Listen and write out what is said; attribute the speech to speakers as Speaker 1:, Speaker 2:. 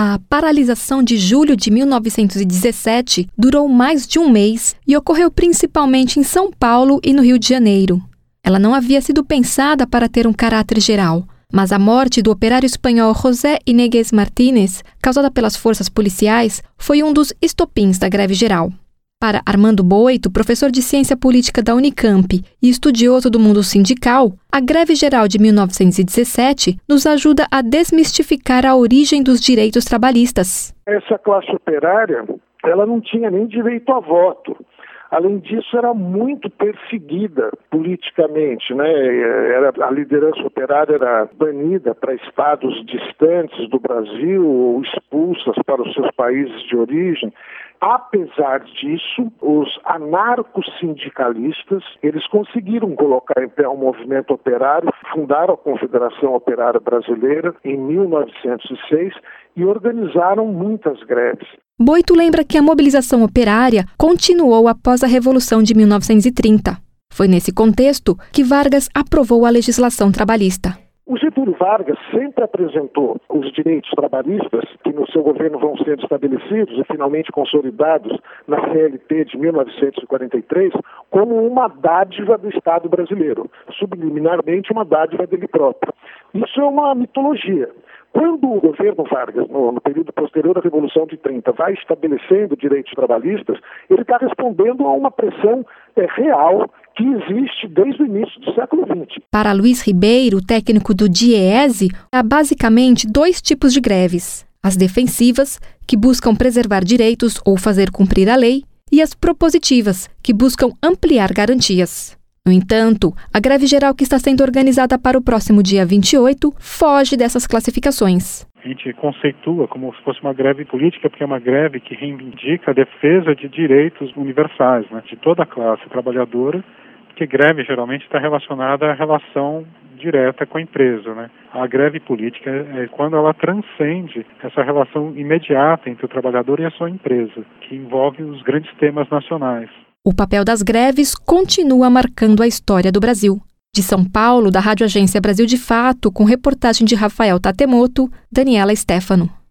Speaker 1: A paralisação de julho de 1917 durou mais de um mês e ocorreu principalmente em São Paulo e no Rio de Janeiro. Ela não havia sido pensada para ter um caráter geral, mas a morte do operário espanhol José Inegues Martínez, causada pelas forças policiais, foi um dos estopins da greve geral. Para Armando Boito, professor de ciência política da Unicamp e estudioso do mundo sindical, a greve geral de 1917 nos ajuda a desmistificar a origem dos direitos trabalhistas.
Speaker 2: Essa classe operária, ela não tinha nem direito a voto. Além disso, era muito perseguida politicamente, né? Era, a liderança operária era banida para estados distantes do Brasil ou expulsas para os seus países de origem. Apesar disso, os anarcos-sindicalistas, eles conseguiram colocar em pé um movimento operário, fundaram a Confederação Operária Brasileira em 1906 e organizaram muitas greves.
Speaker 1: Boito lembra que a mobilização operária continuou após a Revolução de 1930. Foi nesse contexto que Vargas aprovou a legislação trabalhista.
Speaker 2: O Getúlio Vargas sempre apresentou os direitos trabalhistas, que no seu governo vão sendo estabelecidos e finalmente consolidados na CLT de 1943, como uma dádiva do Estado brasileiro, subliminarmente uma dádiva dele próprio. Isso é uma mitologia. Quando o governo Vargas, no, no, período posterior à Revolução de 30, vai estabelecendo direitos trabalhistas, ele está respondendo a uma pressão é, real que existe desde o início do século XX.
Speaker 1: Para Luiz Ribeiro, técnico do DIEESE, há basicamente dois tipos de greves: as defensivas, que buscam preservar direitos ou fazer cumprir a lei, e as propositivas, que buscam ampliar garantias. No entanto, a greve geral que está sendo organizada para o próximo dia 28 foge dessas classificações.
Speaker 3: A gente conceitua como se fosse uma greve política, porque é uma greve que reivindica a defesa de direitos universais, né, de toda a classe trabalhadora, porque greve geralmente está relacionada à relação direta com a empresa. Né? A greve política é quando ela transcende essa relação imediata entre o trabalhador e a sua empresa, que envolve os grandes temas nacionais.
Speaker 1: O papel das greves continua marcando a história do Brasil. De São Paulo, da Rádio Agência Brasil de Fato, com reportagem de Rafael Tatemoto, Daniela Stefano.